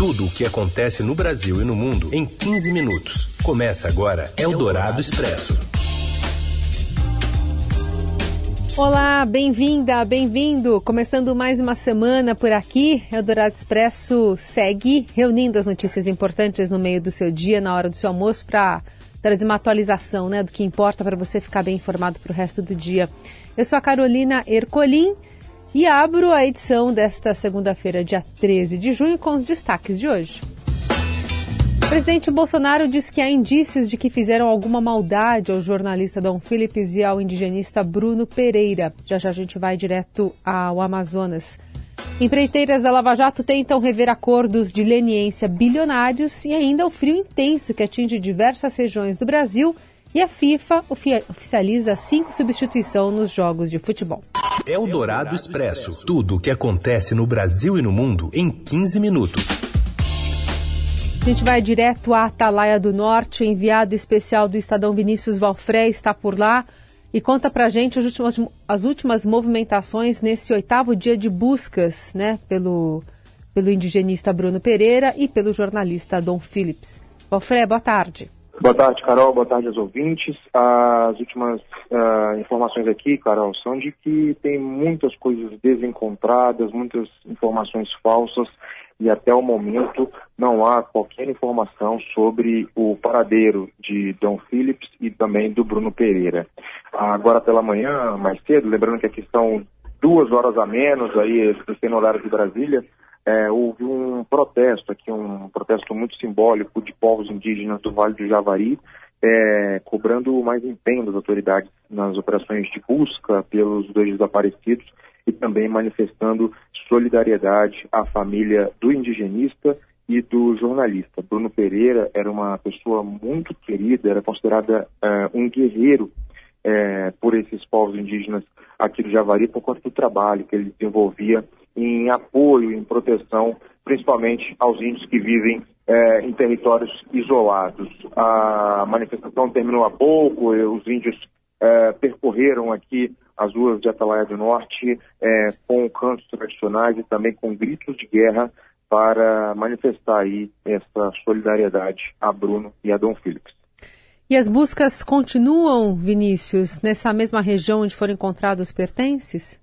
Tudo o que acontece no Brasil e no mundo em 15 minutos. Começa agora Eldorado Expresso. Olá, bem-vinda, bem-vindo. Começando mais uma semana por aqui, Eldorado Expresso segue reunindo as notícias importantes no meio do seu dia, na hora do seu almoço, para trazer uma atualização né, do que importa para você ficar bem informado para o resto do dia. Eu sou a Carolina Ercolim e abro a edição desta segunda-feira, dia 13 de junho, com os destaques de hoje. O presidente Bolsonaro diz que há indícios de que fizeram alguma maldade ao jornalista Dom Phillips e ao indigenista Bruno Pereira. Já já a gente vai direto ao Amazonas. Empreiteiras da Lava Jato tentam rever acordos de leniência bilionários e ainda o frio intenso que atinge diversas regiões do Brasil e a FIFA oficializa cinco substituições nos jogos de futebol. É o Dourado Expresso. Tudo o que acontece no Brasil e no mundo em 15 minutos. A gente vai direto à Atalaia do Norte. O enviado especial do Estadão Vinícius Valfré está por lá e conta pra gente as últimas, as últimas movimentações nesse oitavo dia de buscas né, pelo, pelo indigenista Bruno Pereira e pelo jornalista Dom Phillips. Valfré, boa tarde. Boa tarde, Carol. Boa tarde aos ouvintes. As últimas uh, informações aqui, Carol, são de que tem muitas coisas desencontradas, muitas informações falsas e até o momento não há qualquer informação sobre o paradeiro de Dom Phillips e também do Bruno Pereira. Agora pela manhã, mais cedo, lembrando que aqui são duas horas a menos aí, no horário de Brasília, é, houve um protesto aqui, um protesto muito simbólico de povos indígenas do Vale do Javari, é, cobrando mais empenho das autoridades nas operações de busca pelos dois desaparecidos e também manifestando solidariedade à família do indigenista e do jornalista. Bruno Pereira era uma pessoa muito querida, era considerada uh, um guerreiro uh, por esses povos indígenas aqui do Javari por conta do trabalho que ele desenvolvia em apoio, em proteção, principalmente aos índios que vivem é, em territórios isolados. A manifestação terminou há pouco, os índios é, percorreram aqui as ruas de Atalaia do Norte é, com cantos tradicionais e também com gritos de guerra para manifestar aí essa solidariedade a Bruno e a Dom Phillips. E as buscas continuam, Vinícius, nessa mesma região onde foram encontrados os pertences?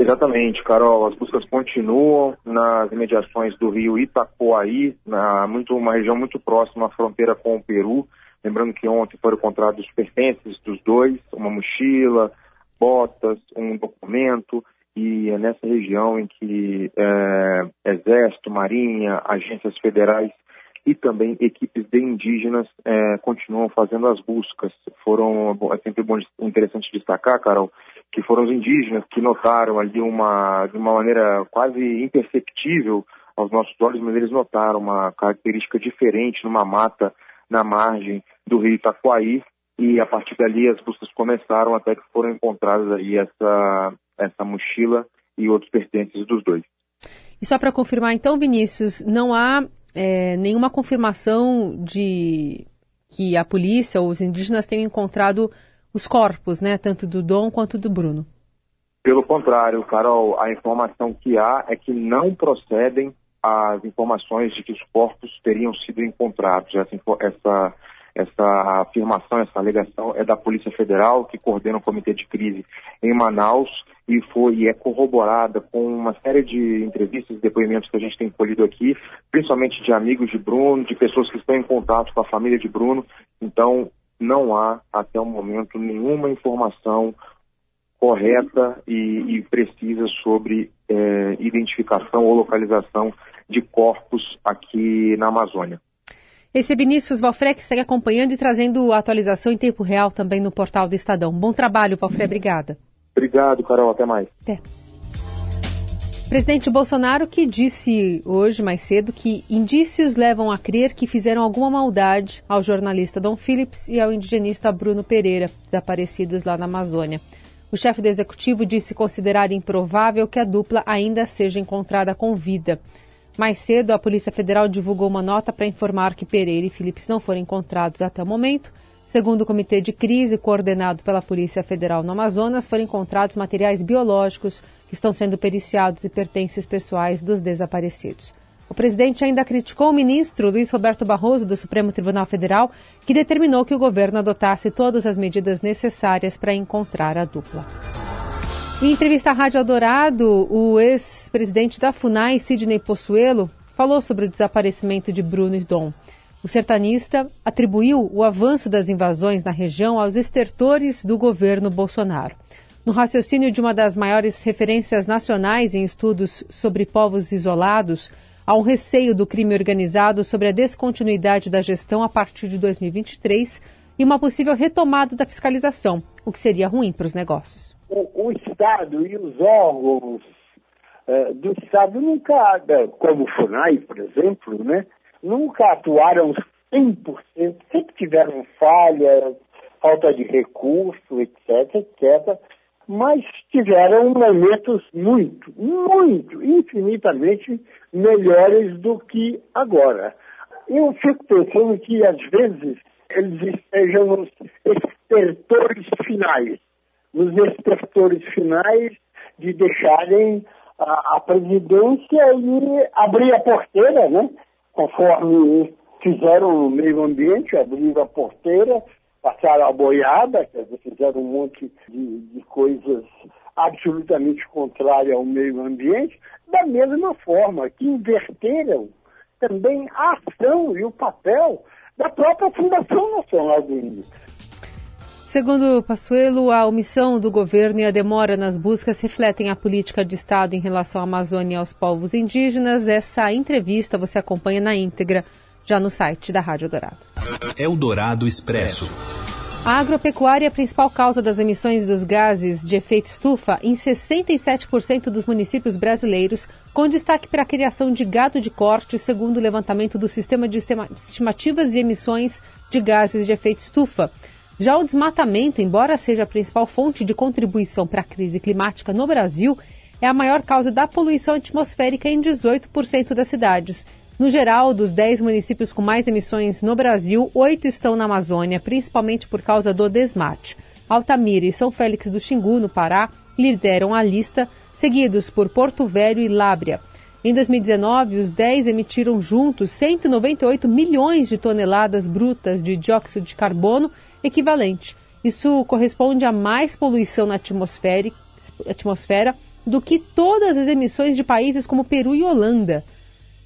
Exatamente, Carol. As buscas continuam nas imediações do rio Itacoaí, na, muito, uma região muito próxima à fronteira com o Peru. Lembrando que ontem foram encontrados os pertences dos dois, uma mochila, botas, um documento, e é nessa região em que é, Exército, Marinha, agências federais e também equipes de indígenas é, continuam fazendo as buscas. Foram, é sempre bom, interessante destacar, Carol, que foram os indígenas que notaram ali uma, de uma maneira quase imperceptível aos nossos olhos, mas eles notaram uma característica diferente numa mata na margem do rio Itacoaí e a partir dali as buscas começaram até que foram encontradas aí essa, essa mochila e outros pertences dos dois. E só para confirmar então, Vinícius, não há é, nenhuma confirmação de que a polícia ou os indígenas tenham encontrado os corpos, né, tanto do Dom quanto do Bruno. Pelo contrário, Carol, a informação que há é que não procedem as informações de que os corpos teriam sido encontrados. Essa, essa, essa afirmação, essa alegação é da Polícia Federal, que coordena o Comitê de Crise em Manaus e foi e é corroborada com uma série de entrevistas e depoimentos que a gente tem colhido aqui, principalmente de amigos de Bruno, de pessoas que estão em contato com a família de Bruno. Então, não há, até o momento, nenhuma informação correta e, e precisa sobre é, identificação ou localização de corpos aqui na Amazônia. Esse é Vinícius Valfré que segue acompanhando e trazendo atualização em tempo real também no portal do Estadão. Bom trabalho, Valfré. Obrigada. Obrigado, Carol. Até mais. Até. Presidente Bolsonaro que disse hoje mais cedo que indícios levam a crer que fizeram alguma maldade ao jornalista Dom Phillips e ao indigenista Bruno Pereira, desaparecidos lá na Amazônia. O chefe do executivo disse considerar improvável que a dupla ainda seja encontrada com vida. Mais cedo, a Polícia Federal divulgou uma nota para informar que Pereira e Phillips não foram encontrados até o momento. Segundo o Comitê de Crise, coordenado pela Polícia Federal no Amazonas, foram encontrados materiais biológicos que estão sendo periciados e pertences pessoais dos desaparecidos. O presidente ainda criticou o ministro Luiz Roberto Barroso do Supremo Tribunal Federal, que determinou que o governo adotasse todas as medidas necessárias para encontrar a dupla. Em entrevista à Rádio Eldorado, o ex-presidente da FUNAI, Sidney Possuelo, falou sobre o desaparecimento de Bruno e Dom. O sertanista atribuiu o avanço das invasões na região aos estertores do governo Bolsonaro. No raciocínio de uma das maiores referências nacionais em estudos sobre povos isolados, Há um receio do crime organizado sobre a descontinuidade da gestão a partir de 2023 e uma possível retomada da fiscalização, o que seria ruim para os negócios. O, Estado e os órgãos uh, do Estado nunca, como o FUNAI, por exemplo, né, nunca atuaram 100%, sempre tiveram falhas, falta de recurso, etc., etc., mas tiveram momentos muito, muito, infinitamente melhores do que agora. Eu fico pensando que, às vezes, eles estejam nos estertores finais, nos estertores finais de deixarem a, a presidência e abrir a porteira, né? Conforme fizeram no meio ambiente, abriram a porteira passaram a boiada, quer dizer, fizeram um monte de, de coisas absolutamente contrárias ao meio ambiente, da mesma forma que inverteram também a ação e o papel da própria Fundação Nacional do Índio. Segundo Passuelo, a omissão do governo e a demora nas buscas refletem a política de Estado em relação à Amazônia e aos povos indígenas. Essa entrevista você acompanha na íntegra já no site da Rádio Dourado. Eldorado Expresso. A agropecuária é a principal causa das emissões dos gases de efeito estufa em 67% dos municípios brasileiros, com destaque para a criação de gado de corte, segundo o levantamento do Sistema de Estimativas de Emissões de Gases de Efeito Estufa. Já o desmatamento, embora seja a principal fonte de contribuição para a crise climática no Brasil, é a maior causa da poluição atmosférica em 18% das cidades no geral, dos 10 municípios com mais emissões no Brasil, oito estão na Amazônia, principalmente por causa do desmate. Altamira e São Félix do Xingu, no Pará, lideram a lista, seguidos por Porto Velho e Lábrea. Em 2019, os 10 emitiram juntos 198 milhões de toneladas brutas de dióxido de carbono equivalente. Isso corresponde a mais poluição na atmosfera, atmosfera do que todas as emissões de países como Peru e Holanda.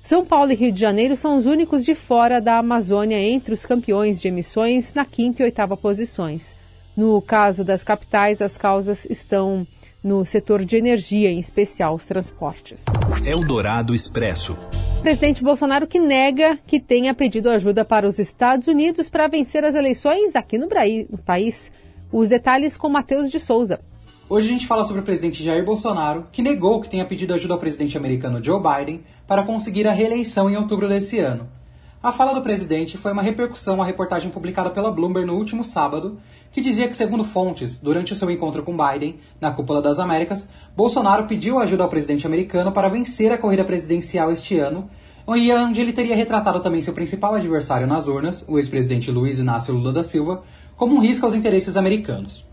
São Paulo e Rio de Janeiro são os únicos de fora da Amazônia entre os campeões de emissões na quinta e oitava posições. No caso das capitais, as causas estão no setor de energia, em especial os transportes. Eldorado Expresso. Presidente Bolsonaro que nega que tenha pedido ajuda para os Estados Unidos para vencer as eleições aqui no, no país. Os detalhes com Matheus de Souza. Hoje a gente fala sobre o presidente Jair Bolsonaro, que negou que tenha pedido ajuda ao presidente americano Joe Biden para conseguir a reeleição em outubro desse ano. A fala do presidente foi uma repercussão à reportagem publicada pela Bloomberg no último sábado, que dizia que, segundo fontes, durante o seu encontro com Biden, na Cúpula das Américas, Bolsonaro pediu ajuda ao presidente americano para vencer a corrida presidencial este ano, onde ele teria retratado também seu principal adversário nas urnas, o ex-presidente Luiz Inácio Lula da Silva, como um risco aos interesses americanos.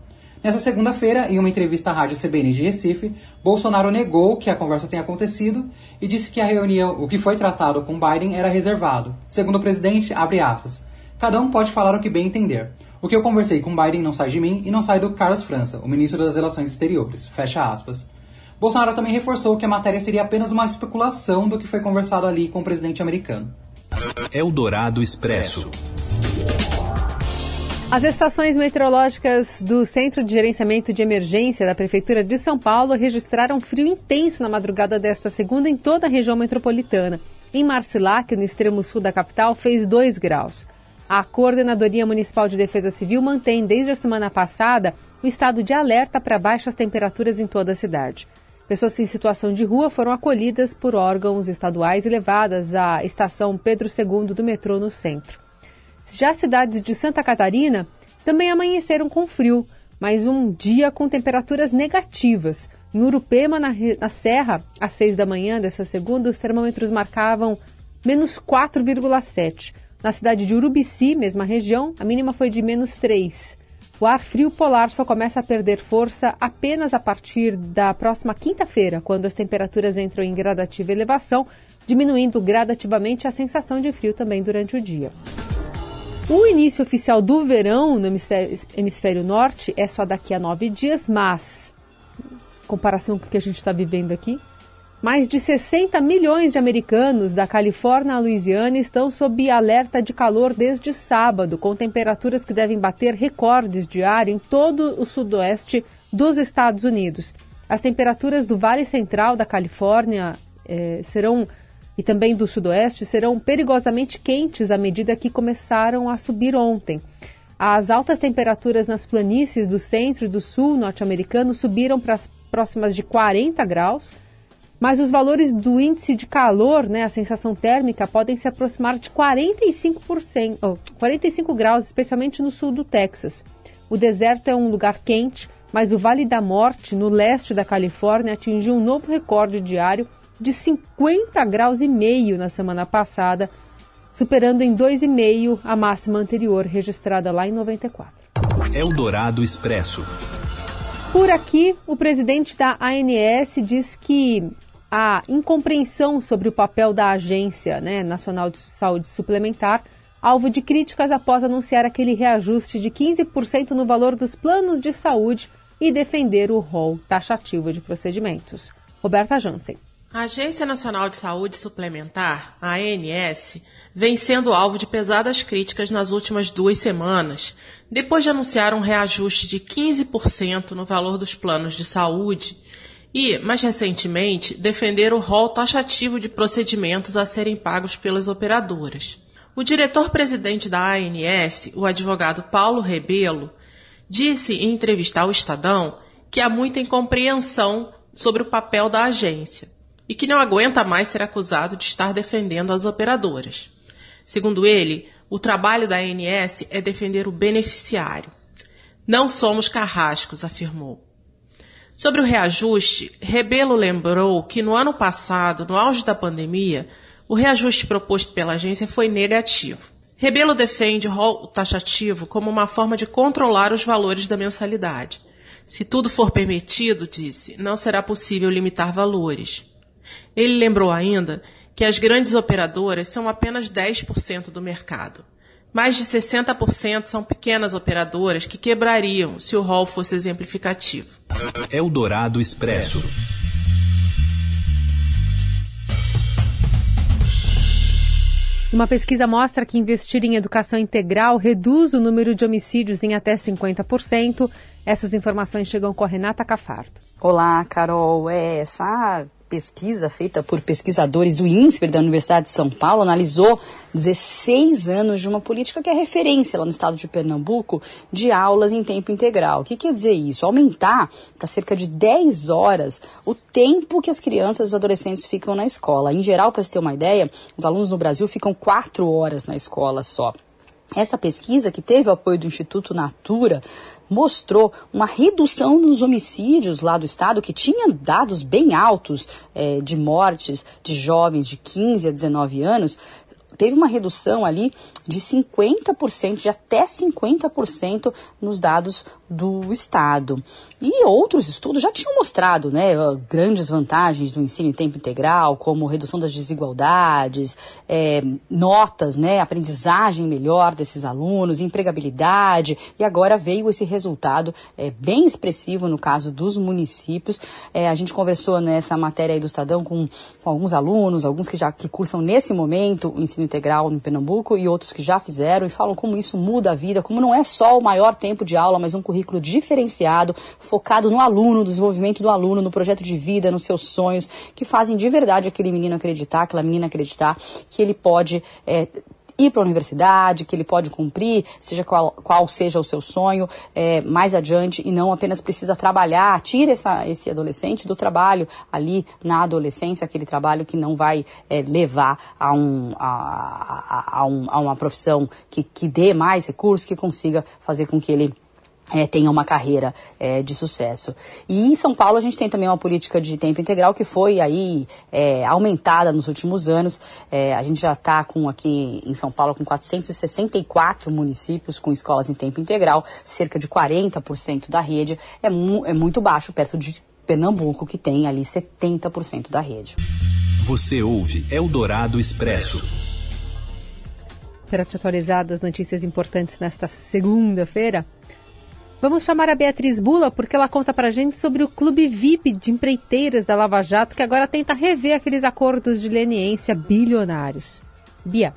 Nessa segunda-feira, em uma entrevista à Rádio CBN de Recife, Bolsonaro negou que a conversa tenha acontecido e disse que a reunião, o que foi tratado com Biden era reservado. Segundo o presidente, abre aspas, cada um pode falar o que bem entender. O que eu conversei com Biden não sai de mim e não sai do Carlos França, o ministro das Relações Exteriores. Fecha aspas. Bolsonaro também reforçou que a matéria seria apenas uma especulação do que foi conversado ali com o presidente americano. Eldorado Expresso. As estações meteorológicas do Centro de Gerenciamento de Emergência da Prefeitura de São Paulo registraram frio intenso na madrugada desta segunda em toda a região metropolitana. Em Marcilac, no extremo sul da capital, fez 2 graus. A Coordenadoria Municipal de Defesa Civil mantém desde a semana passada o estado de alerta para baixas temperaturas em toda a cidade. Pessoas em situação de rua foram acolhidas por órgãos estaduais e levadas à estação Pedro II do metrô no centro. Já cidades de Santa Catarina também amanheceram com frio, mas um dia com temperaturas negativas. Em Urupema, na, na Serra, às 6 da manhã dessa segunda, os termômetros marcavam menos 4,7. Na cidade de Urubici, mesma região, a mínima foi de menos 3. O ar frio polar só começa a perder força apenas a partir da próxima quinta-feira, quando as temperaturas entram em gradativa elevação, diminuindo gradativamente a sensação de frio também durante o dia. O início oficial do verão no hemisfério, norte é só daqui a nove dias, mas, em comparação com o que a gente está vivendo aqui, mais de 60 milhões de americanos da Califórnia à Louisiana estão sob alerta de calor desde sábado, com temperaturas que devem bater recordes diários em todo o sudoeste dos Estados Unidos. As temperaturas do Vale Central da Califórnia eh, serão e também do Sudoeste serão perigosamente quentes à medida que começaram a subir ontem. As altas temperaturas nas planícies do centro e do sul norte-americano subiram para as próximas de 40 graus mas os valores do índice de calor, né, a sensação térmica, podem se aproximar de 45%, oh, 45 graus, especialmente no sul do Texas. O deserto é um lugar quente, mas o Vale da Morte, no leste da Califórnia, atingiu um novo recorde diário de 50 graus e meio na semana passada, superando em 2,5 a máxima anterior registrada lá em 94. Eldorado Expresso. Por aqui, o presidente da ANS diz que a incompreensão sobre o papel da Agência né, Nacional de Saúde Suplementar, alvo de críticas após anunciar aquele reajuste de 15% no valor dos planos de saúde e defender o rol taxativo de procedimentos. Roberta Jansen. A Agência Nacional de Saúde Suplementar, ANS, vem sendo alvo de pesadas críticas nas últimas duas semanas, depois de anunciar um reajuste de 15% no valor dos planos de saúde e, mais recentemente, defender o rol taxativo de procedimentos a serem pagos pelas operadoras. O diretor-presidente da ANS, o advogado Paulo Rebelo, disse em entrevista ao Estadão que há muita incompreensão sobre o papel da agência e que não aguenta mais ser acusado de estar defendendo as operadoras. Segundo ele, o trabalho da ANS é defender o beneficiário. Não somos carrascos, afirmou. Sobre o reajuste, Rebelo lembrou que no ano passado, no auge da pandemia, o reajuste proposto pela agência foi negativo. Rebelo defende o rol taxativo como uma forma de controlar os valores da mensalidade. Se tudo for permitido, disse, não será possível limitar valores. Ele lembrou ainda que as grandes operadoras são apenas 10% do mercado. Mais de 60% são pequenas operadoras que quebrariam se o rol fosse exemplificativo. Eldorado Expresso. Uma pesquisa mostra que investir em educação integral reduz o número de homicídios em até 50%. Essas informações chegam com a Renata Cafardo. Olá, Carol. É, essa pesquisa feita por pesquisadores do INSPER da Universidade de São Paulo analisou 16 anos de uma política que é referência lá no estado de Pernambuco de aulas em tempo integral. O que quer dizer isso? Aumentar para cerca de 10 horas o tempo que as crianças e os adolescentes ficam na escola. Em geral, para você ter uma ideia, os alunos no Brasil ficam 4 horas na escola só. Essa pesquisa, que teve o apoio do Instituto Natura, mostrou uma redução nos homicídios lá do estado, que tinha dados bem altos é, de mortes de jovens de 15 a 19 anos, teve uma redução ali de 50%, de até 50% nos dados do Estado. E outros estudos já tinham mostrado né, grandes vantagens do ensino em tempo integral, como redução das desigualdades, é, notas, né, aprendizagem melhor desses alunos, empregabilidade, e agora veio esse resultado é, bem expressivo no caso dos municípios. É, a gente conversou nessa matéria aí do Estadão com, com alguns alunos, alguns que já que cursam nesse momento o ensino integral no Pernambuco e outros que já fizeram e falam como isso muda a vida, como não é só o maior tempo de aula, mas um currículo diferenciado, focado no aluno, no desenvolvimento do aluno, no projeto de vida, nos seus sonhos, que fazem de verdade aquele menino acreditar, aquela menina acreditar que ele pode é, ir para a universidade, que ele pode cumprir, seja qual, qual seja o seu sonho, é, mais adiante, e não apenas precisa trabalhar, tira essa, esse adolescente do trabalho ali na adolescência, aquele trabalho que não vai é, levar a, um, a, a, a, um, a uma profissão que, que dê mais recursos, que consiga fazer com que ele é, tenha uma carreira é, de sucesso. E em São Paulo a gente tem também uma política de tempo integral que foi aí é, aumentada nos últimos anos. É, a gente já está com aqui em São Paulo com 464 municípios com escolas em tempo integral, cerca de 40% da rede. É, mu é muito baixo, perto de Pernambuco, que tem ali 70% da rede. Você ouve Eldorado Expresso. Para te atualizar das notícias importantes nesta segunda-feira, Vamos chamar a Beatriz Bula porque ela conta pra gente sobre o Clube VIP de empreiteiras da Lava Jato que agora tenta rever aqueles acordos de leniência bilionários. Bia.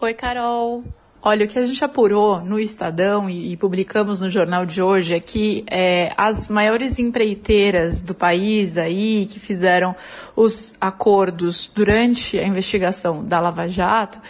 Oi, Carol. Olha, o que a gente apurou no Estadão e, e publicamos no jornal de hoje é que é, as maiores empreiteiras do país aí que fizeram os acordos durante a investigação da Lava Jato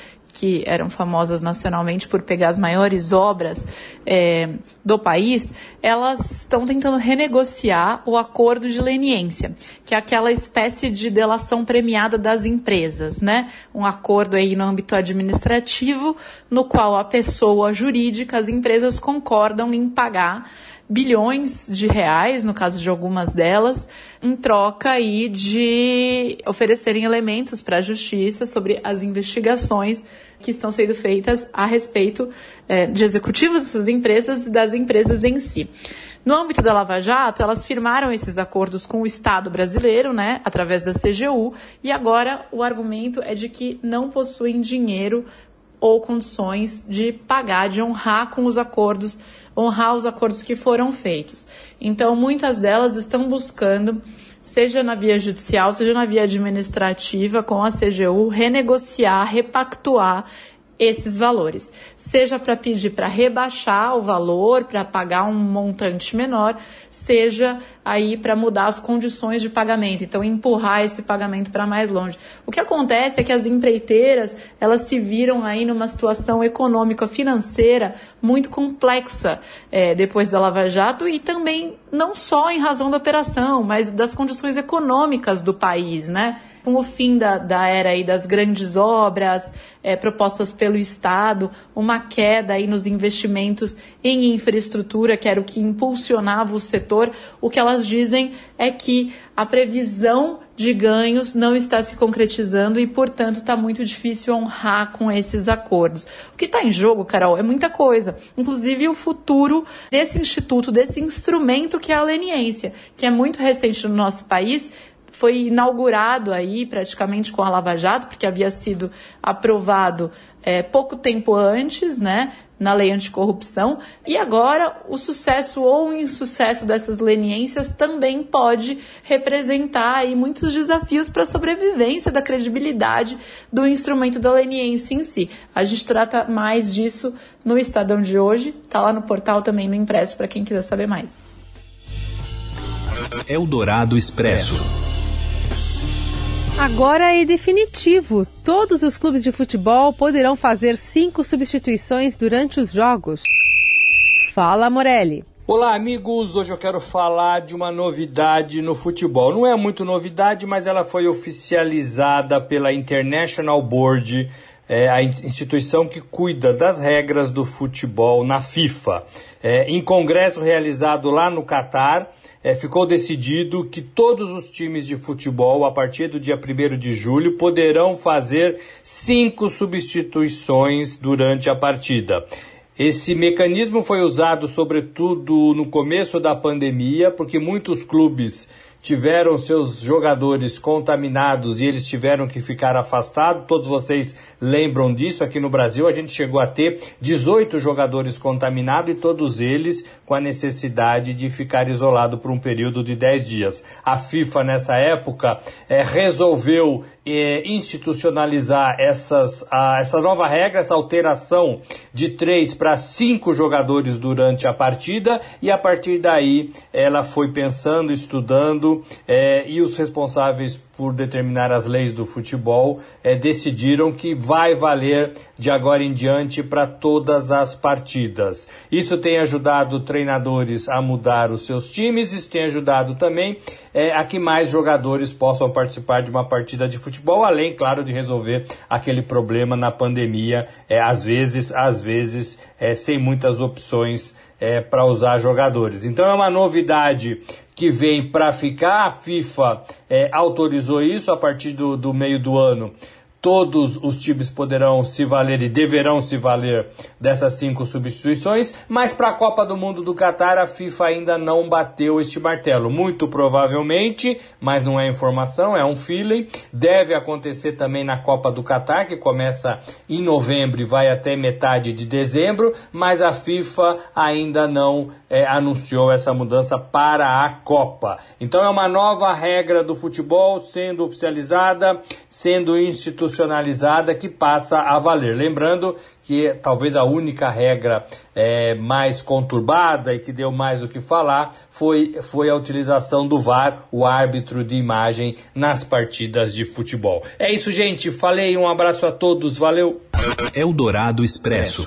que eram famosas nacionalmente por pegar as maiores obras é, do país, elas estão tentando renegociar o acordo de leniência, que é aquela espécie de delação premiada das empresas, né? Um acordo aí no âmbito administrativo, no qual a pessoa jurídica, as empresas concordam em pagar bilhões de reais, no caso de algumas delas, em troca aí de oferecerem elementos para a justiça sobre as investigações que estão sendo feitas a respeito é, de executivos dessas empresas e das empresas em si. No âmbito da Lava Jato, elas firmaram esses acordos com o Estado brasileiro, né, através da CGU, e agora o argumento é de que não possuem dinheiro ou condições de pagar, de honrar com os acordos, honrar os acordos que foram feitos. Então, muitas delas estão buscando seja na via judicial, seja na via administrativa, com a CGU, renegociar, repactuar esses valores, seja para pedir para rebaixar o valor, para pagar um montante menor, seja aí para mudar as condições de pagamento, então empurrar esse pagamento para mais longe. O que acontece é que as empreiteiras, elas se viram aí numa situação econômica financeira muito complexa é, depois da Lava Jato e também não só em razão da operação, mas das condições econômicas do país, né? Com o fim da, da era aí das grandes obras é, propostas pelo Estado, uma queda aí nos investimentos em infraestrutura, que era o que impulsionava o setor, o que elas dizem é que a previsão de ganhos não está se concretizando e, portanto, está muito difícil honrar com esses acordos. O que está em jogo, Carol, é muita coisa, inclusive o futuro desse instituto, desse instrumento que é a leniência, que é muito recente no nosso país foi inaugurado aí praticamente com a Lava Jato, porque havia sido aprovado é, pouco tempo antes, né, na lei anticorrupção, e agora o sucesso ou o insucesso dessas leniências também pode representar aí muitos desafios para a sobrevivência da credibilidade do instrumento da leniência em si. A gente trata mais disso no Estadão de hoje, tá lá no portal também no impresso para quem quiser saber mais. Eldorado Expresso. Agora é definitivo. Todos os clubes de futebol poderão fazer cinco substituições durante os jogos. Fala, Morelli. Olá, amigos. Hoje eu quero falar de uma novidade no futebol. Não é muito novidade, mas ela foi oficializada pela International Board, é, a instituição que cuida das regras do futebol na FIFA. É, em congresso realizado lá no Catar é, ficou decidido que todos os times de futebol, a partir do dia 1 de julho, poderão fazer cinco substituições durante a partida. Esse mecanismo foi usado sobretudo no começo da pandemia, porque muitos clubes tiveram seus jogadores contaminados e eles tiveram que ficar afastados. Todos vocês lembram disso. Aqui no Brasil a gente chegou a ter 18 jogadores contaminados e todos eles com a necessidade de ficar isolado por um período de 10 dias. A FIFA nessa época é, resolveu é, institucionalizar essas, a, essa nova regra, essa alteração de três para cinco jogadores durante a partida e a partir daí ela foi pensando, estudando é, e os responsáveis por determinar as leis do futebol, é, decidiram que vai valer de agora em diante para todas as partidas. Isso tem ajudado treinadores a mudar os seus times, isso tem ajudado também é, a que mais jogadores possam participar de uma partida de futebol, além, claro, de resolver aquele problema na pandemia, é, às vezes, às vezes, é, sem muitas opções é, para usar jogadores. Então é uma novidade que vem para ficar. A FIFA é, autorizou isso a partir do, do meio do ano todos os times poderão se valer e deverão se valer dessas cinco substituições, mas para a Copa do Mundo do Catar a FIFA ainda não bateu este martelo. Muito provavelmente, mas não é informação, é um feeling, deve acontecer também na Copa do Catar, que começa em novembro e vai até metade de dezembro, mas a FIFA ainda não é, anunciou essa mudança para a Copa. Então é uma nova regra do futebol sendo oficializada, sendo institucionalizada, que passa a valer. Lembrando que talvez a única regra é, mais conturbada e que deu mais o que falar foi, foi a utilização do VAR, o árbitro de imagem, nas partidas de futebol. É isso, gente. Falei, um abraço a todos, valeu! Eldorado Expresso.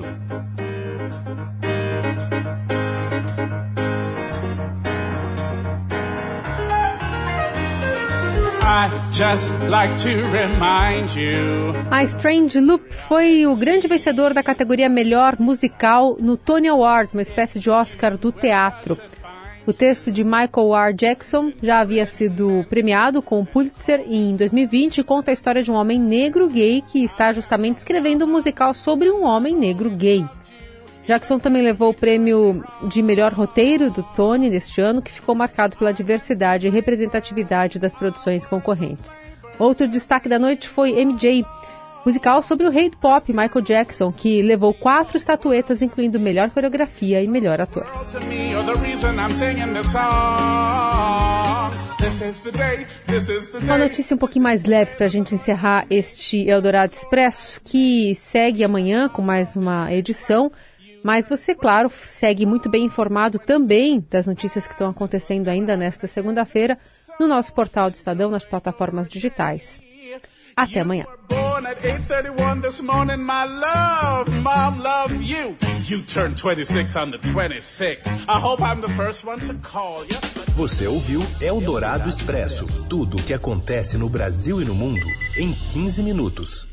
A Strange Loop foi o grande vencedor da categoria Melhor Musical no Tony Awards, uma espécie de Oscar do teatro. O texto de Michael R. Jackson já havia sido premiado com o Pulitzer em 2020 e conta a história de um homem negro gay que está justamente escrevendo um musical sobre um homem negro gay. Jackson também levou o prêmio de melhor roteiro do Tony neste ano, que ficou marcado pela diversidade e representatividade das produções concorrentes. Outro destaque da noite foi MJ, musical sobre o rei do pop, Michael Jackson, que levou quatro estatuetas, incluindo melhor coreografia e melhor ator. Uma notícia um pouquinho mais leve para a gente encerrar este Eldorado Expresso, que segue amanhã com mais uma edição. Mas você, claro, segue muito bem informado também das notícias que estão acontecendo ainda nesta segunda-feira no nosso portal do Estadão, nas plataformas digitais. Até amanhã. Você ouviu Eldorado Expresso tudo o que acontece no Brasil e no mundo em 15 minutos.